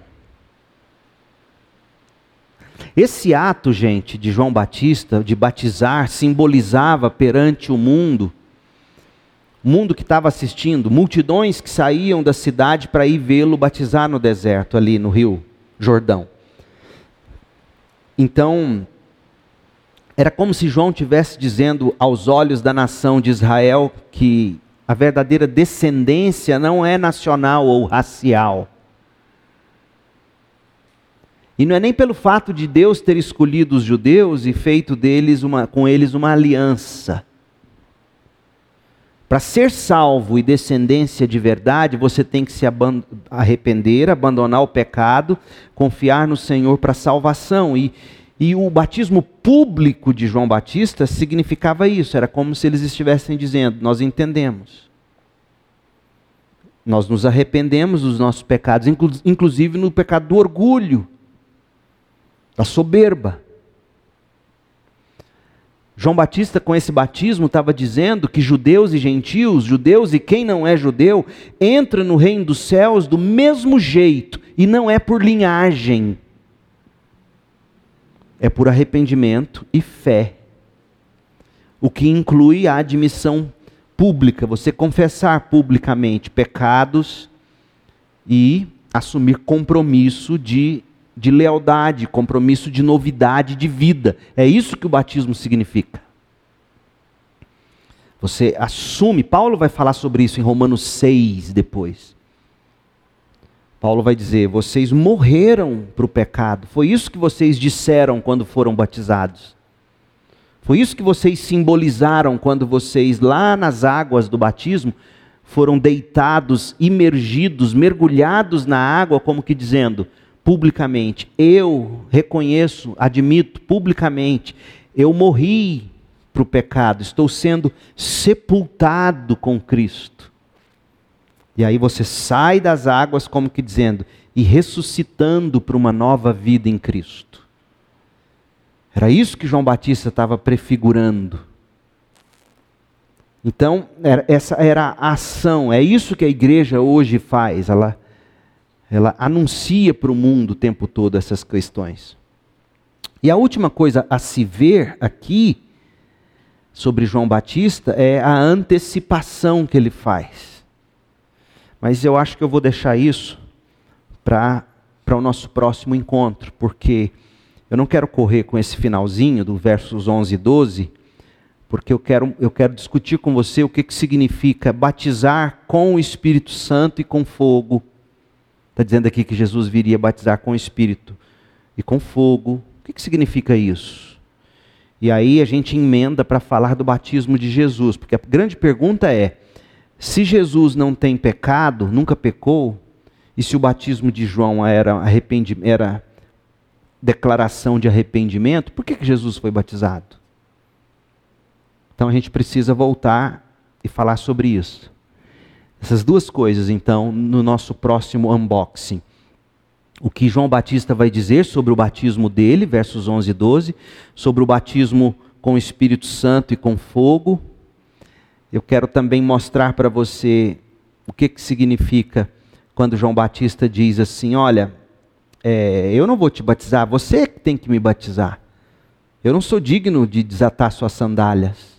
Esse ato, gente, de João Batista, de batizar, simbolizava perante o mundo, mundo que estava assistindo, multidões que saíam da cidade para ir vê-lo batizar no deserto, ali no Rio Jordão. Então, era como se João tivesse dizendo aos olhos da nação de Israel que a verdadeira descendência não é nacional ou racial. E não é nem pelo fato de Deus ter escolhido os judeus e feito deles uma, com eles uma aliança. Para ser salvo e descendência de verdade, você tem que se arrepender, abandonar o pecado, confiar no Senhor para salvação. E, e o batismo público de João Batista significava isso, era como se eles estivessem dizendo: Nós entendemos. Nós nos arrependemos dos nossos pecados, inclusive no pecado do orgulho, da soberba. João Batista, com esse batismo, estava dizendo que judeus e gentios, judeus e quem não é judeu, entra no reino dos céus do mesmo jeito, e não é por linhagem, é por arrependimento e fé. o que inclui a admissão pública, você confessar publicamente pecados e assumir compromisso de, de lealdade, compromisso de novidade de vida. É isso que o batismo significa. Você assume, Paulo vai falar sobre isso em Romanos 6 depois. Paulo vai dizer: vocês morreram para o pecado. Foi isso que vocês disseram quando foram batizados. Foi isso que vocês simbolizaram quando vocês, lá nas águas do batismo, foram deitados, imergidos, mergulhados na água, como que dizendo, publicamente: Eu reconheço, admito publicamente, eu morri para o pecado, estou sendo sepultado com Cristo. E aí você sai das águas, como que dizendo, e ressuscitando para uma nova vida em Cristo. Era isso que João Batista estava prefigurando. Então, essa era a ação, é isso que a igreja hoje faz. Ela, ela anuncia para o mundo o tempo todo essas questões. E a última coisa a se ver aqui sobre João Batista é a antecipação que ele faz. Mas eu acho que eu vou deixar isso para o nosso próximo encontro, porque eu não quero correr com esse finalzinho do versos 11 e 12, porque eu quero, eu quero discutir com você o que, que significa batizar com o Espírito Santo e com fogo. Está dizendo aqui que Jesus viria batizar com Espírito e com fogo. O que, que significa isso? E aí a gente emenda para falar do batismo de Jesus, porque a grande pergunta é: se Jesus não tem pecado, nunca pecou, e se o batismo de João era, era declaração de arrependimento, por que, que Jesus foi batizado? Então a gente precisa voltar e falar sobre isso. Essas duas coisas, então, no nosso próximo unboxing o que João Batista vai dizer sobre o batismo dele, versos 11 e 12, sobre o batismo com o Espírito Santo e com fogo. Eu quero também mostrar para você o que, que significa quando João Batista diz assim: Olha, é, eu não vou te batizar, você que tem que me batizar. Eu não sou digno de desatar suas sandálias.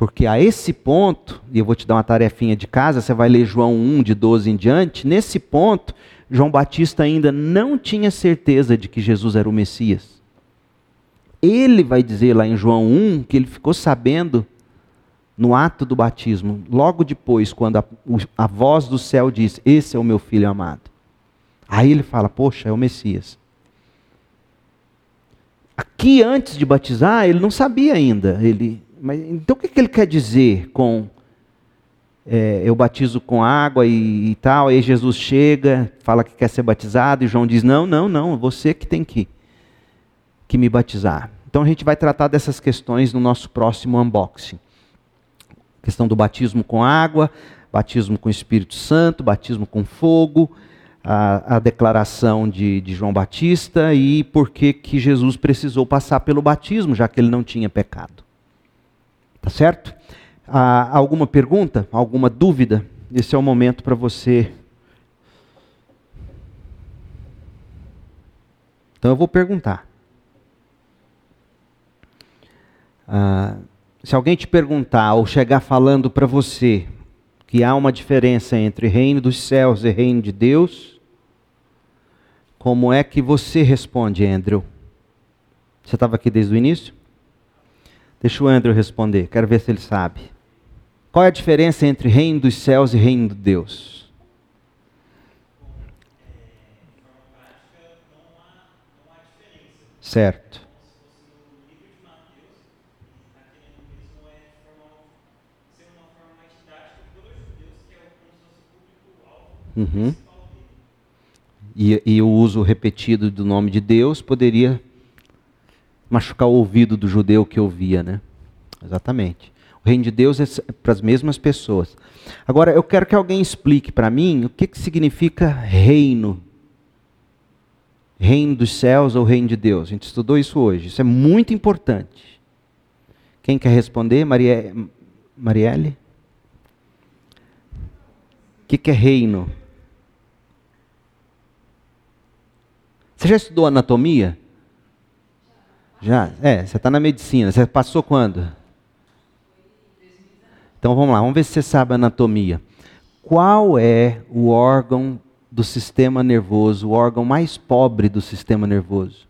Porque a esse ponto, e eu vou te dar uma tarefinha de casa, você vai ler João 1, de 12 em diante, nesse ponto, João Batista ainda não tinha certeza de que Jesus era o Messias. Ele vai dizer lá em João 1 que ele ficou sabendo no ato do batismo, logo depois, quando a, a voz do céu diz: Esse é o meu filho amado. Aí ele fala: Poxa, é o Messias. Aqui, antes de batizar, ele não sabia ainda. Ele mas, então o que, que ele quer dizer com é, eu batizo com água e, e, tal, aí Jesus chega, fala que quer ser batizado, e João diz: Não, não, não, você que tem que, que me batizar. Então a gente vai tratar dessas questões no nosso próximo unboxing. questão do batismo com água, batismo com Espírito Santo, batismo com fogo, a, a declaração de, de João Batista e por que, que Jesus precisou passar pelo batismo, já que ele não tinha pecado. Tá certo? Ah, alguma pergunta? Alguma dúvida? Esse é o momento para você. Então eu vou perguntar. Ah, se alguém te perguntar ou chegar falando para você que há uma diferença entre reino dos céus e reino de Deus, como é que você responde, Andrew? Você estava aqui desde o início? Deixa o Andrew responder, quero ver se ele sabe. Qual é a diferença entre reino dos céus e reino de Deus? Certo. Uhum. E, e o uso repetido do nome de Deus poderia machucar o ouvido do judeu que ouvia, né? Exatamente. O reino de Deus é para as mesmas pessoas. Agora, eu quero que alguém explique para mim o que, que significa reino. Reino dos céus ou reino de Deus. A gente estudou isso hoje. Isso é muito importante. Quem quer responder? Maria... Marielle? O que, que é reino? Você já estudou anatomia? Já? É, você está na medicina. Você passou quando? Então vamos lá, vamos ver se você sabe anatomia. Qual é o órgão do sistema nervoso, o órgão mais pobre do sistema nervoso?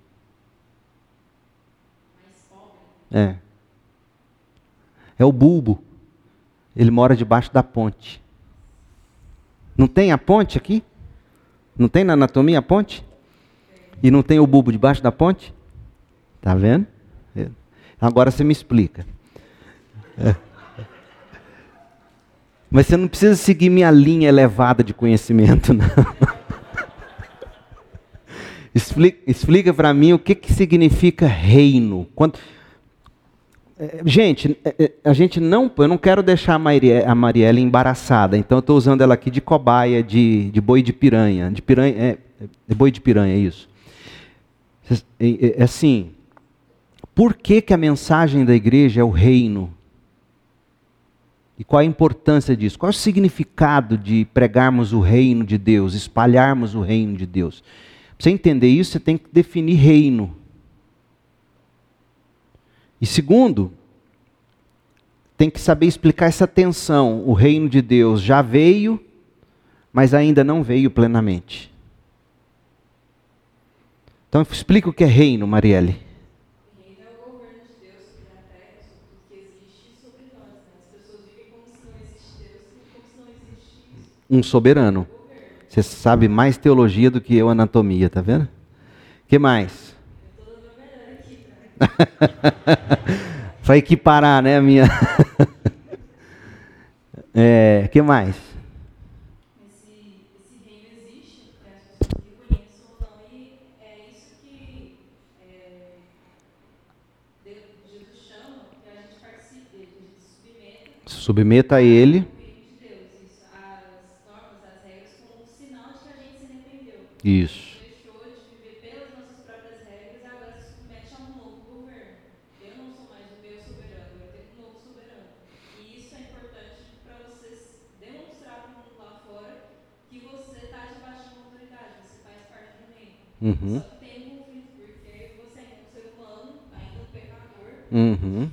Mais pobre? É. É o bulbo. Ele mora debaixo da ponte. Não tem a ponte aqui? Não tem na anatomia a ponte? E não tem o bulbo debaixo da ponte? Tá vendo? É. Agora você me explica. É. [LAUGHS] Mas você não precisa seguir minha linha elevada de conhecimento, [LAUGHS] não. explica explica para mim o que, que significa reino. É, gente, é, é, a gente não, eu não quero deixar a, Marie, a Marielle embaraçada, então eu estou usando ela aqui de cobaia, de, de boi de piranha, de piranha, é, é boi de piranha, é isso. É, assim, por que, que a mensagem da igreja é o reino? E qual a importância disso? Qual é o significado de pregarmos o reino de Deus, espalharmos o reino de Deus? Para você entender isso, você tem que definir reino. E segundo, tem que saber explicar essa tensão. O reino de Deus já veio, mas ainda não veio plenamente. Então explica o que é reino, Marielle. Um soberano. Você sabe mais teologia do que eu anatomia, tá vendo? que mais? [LAUGHS] Para equiparar, né, a minha. [LAUGHS] é, que mais? submeta a ele. Isso. Deixou de viver pelas nossas próprias regras, agora se submete a um novo governo. Eu não sou mais o meu soberano, eu tenho um novo soberano. E isso é importante para você demonstrar para o mundo lá fora que você está debaixo de uma autoridade, você faz parte do reino. Uhum. Só que tem um conflito, porque você é um ser humano, ainda um pecador, uhum.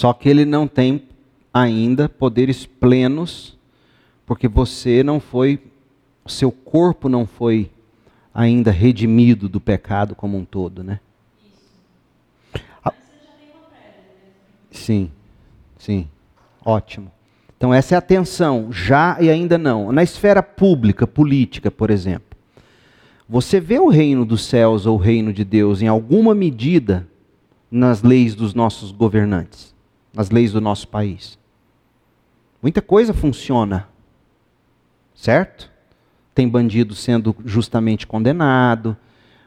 Só que ele não tem ainda poderes plenos, porque você não foi, seu corpo não foi ainda redimido do pecado como um todo, né? Sim, sim, ótimo. Então essa é a tensão, já e ainda não. Na esfera pública, política, por exemplo, você vê o reino dos céus ou o reino de Deus em alguma medida nas leis dos nossos governantes nas leis do nosso país. Muita coisa funciona, certo? Tem bandido sendo justamente condenado,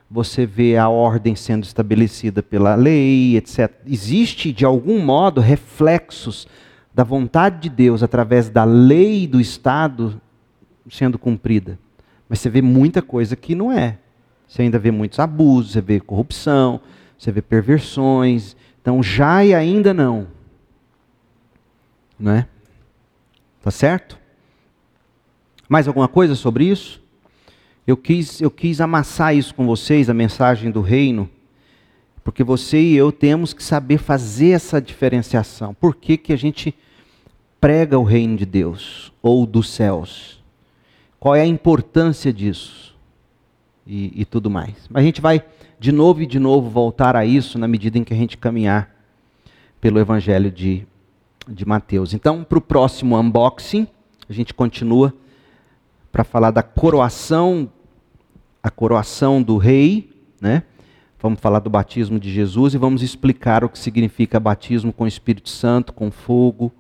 você vê a ordem sendo estabelecida pela lei, etc. Existe, de algum modo, reflexos da vontade de Deus através da lei do Estado sendo cumprida. Mas você vê muita coisa que não é. Você ainda vê muitos abusos, você vê corrupção, você vê perversões. Então, já e ainda não não é? Tá certo? Mais alguma coisa sobre isso? Eu quis, eu quis amassar isso com vocês, a mensagem do reino, porque você e eu temos que saber fazer essa diferenciação. Por que, que a gente prega o reino de Deus ou dos céus? Qual é a importância disso? E, e tudo mais. Mas a gente vai de novo e de novo voltar a isso na medida em que a gente caminhar pelo Evangelho de de Mateus. Então, para o próximo unboxing, a gente continua para falar da coroação, a coroação do rei, né? Vamos falar do batismo de Jesus e vamos explicar o que significa batismo com o Espírito Santo, com fogo,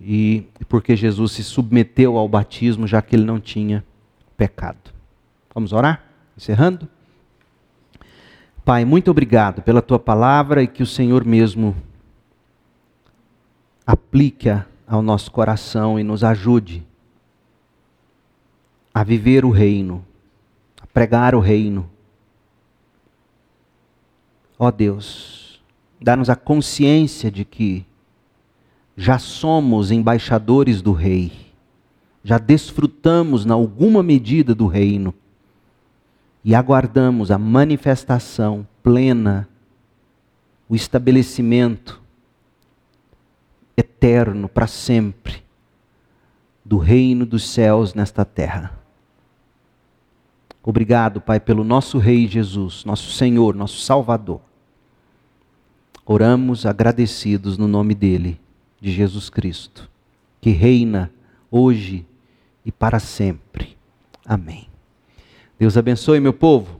e porque Jesus se submeteu ao batismo, já que ele não tinha pecado. Vamos orar? Encerrando? Pai, muito obrigado pela tua palavra e que o Senhor mesmo aplique-a ao nosso coração e nos ajude a viver o reino, a pregar o reino. Ó Deus, dá-nos a consciência de que já somos embaixadores do Rei, já desfrutamos, na alguma medida, do reino e aguardamos a manifestação plena, o estabelecimento eterno para sempre do reino dos céus nesta terra. Obrigado, Pai, pelo nosso Rei Jesus, nosso Senhor, nosso Salvador. Oramos agradecidos no nome dele, de Jesus Cristo, que reina hoje e para sempre. Amém. Deus abençoe, meu povo.